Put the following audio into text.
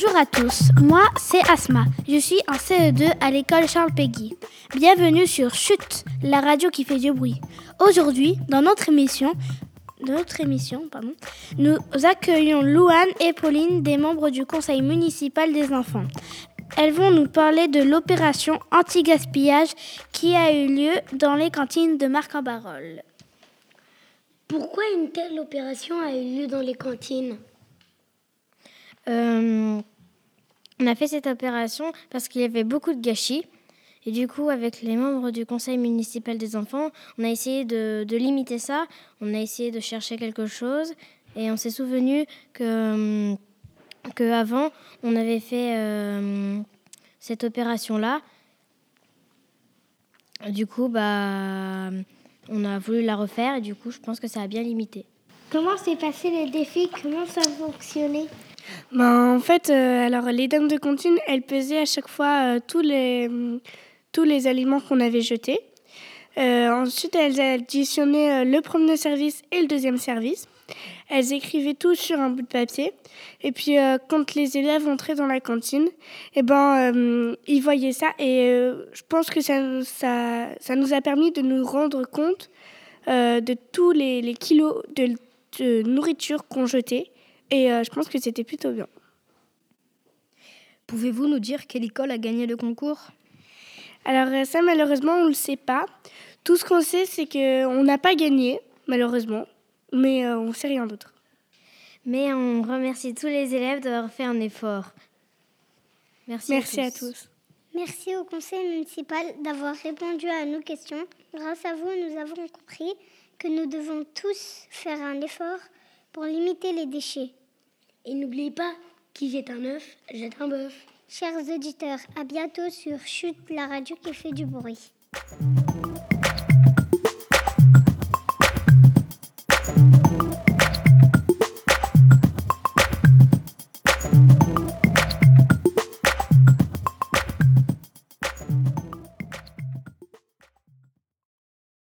Bonjour à tous, moi c'est Asma. Je suis en CE2 à l'école Charles Péguy. Bienvenue sur Chute, la radio qui fait du bruit. Aujourd'hui, dans notre émission, nous accueillons Louane et Pauline, des membres du conseil municipal des enfants. Elles vont nous parler de l'opération anti-gaspillage qui a eu lieu dans les cantines de Marc-en-Barol. Pourquoi une telle opération a eu lieu dans les cantines euh, On a fait cette opération parce qu'il y avait beaucoup de gâchis. Et du coup, avec les membres du conseil municipal des enfants, on a essayé de, limiter ça. On a essayé de chercher quelque chose. Et on s'est souvenu que, que avant, on avait fait euh, cette opération-là. Du coup, bah on a voulu la refaire et du coup, je pense que ça a bien limité. Comment s'est passé les défis? Comment ça a fonctionné? Ben, En fait, euh, alors les dames de cantine, elles pesaient à chaque fois euh, tous, les, tous les aliments qu'on avait jetés. Euh, ensuite, elles additionnaient le premier service et le deuxième service. Elles écrivaient tout sur un bout de papier. Et puis, quand les élèves entraient dans la cantine, eh ben, ils voyaient ça. Et je pense que ça, ça, ça, nous a permis de nous rendre compte de tous les, les kilos de, de nourriture qu'on jetait. Et je pense que c'était plutôt bien. Pouvez-vous nous dire quelle école a gagné le concours? Alors ça, malheureusement, on ne le sait pas. Tout ce qu'on sait, c'est qu'on n'a pas gagné, malheureusement, mais on ne sait rien d'autre. Mais on remercie tous les élèves d'avoir fait un effort. Merci, Merci à, tous. à tous. Merci au conseil municipal d'avoir répondu à nos questions. Grâce à vous, nous avons compris que nous devons tous faire un effort pour limiter les déchets. Et n'oubliez pas, qui jette un œuf, jette un bœuf. Chers auditeurs, à bientôt sur Chute, la radio qui fait du bruit.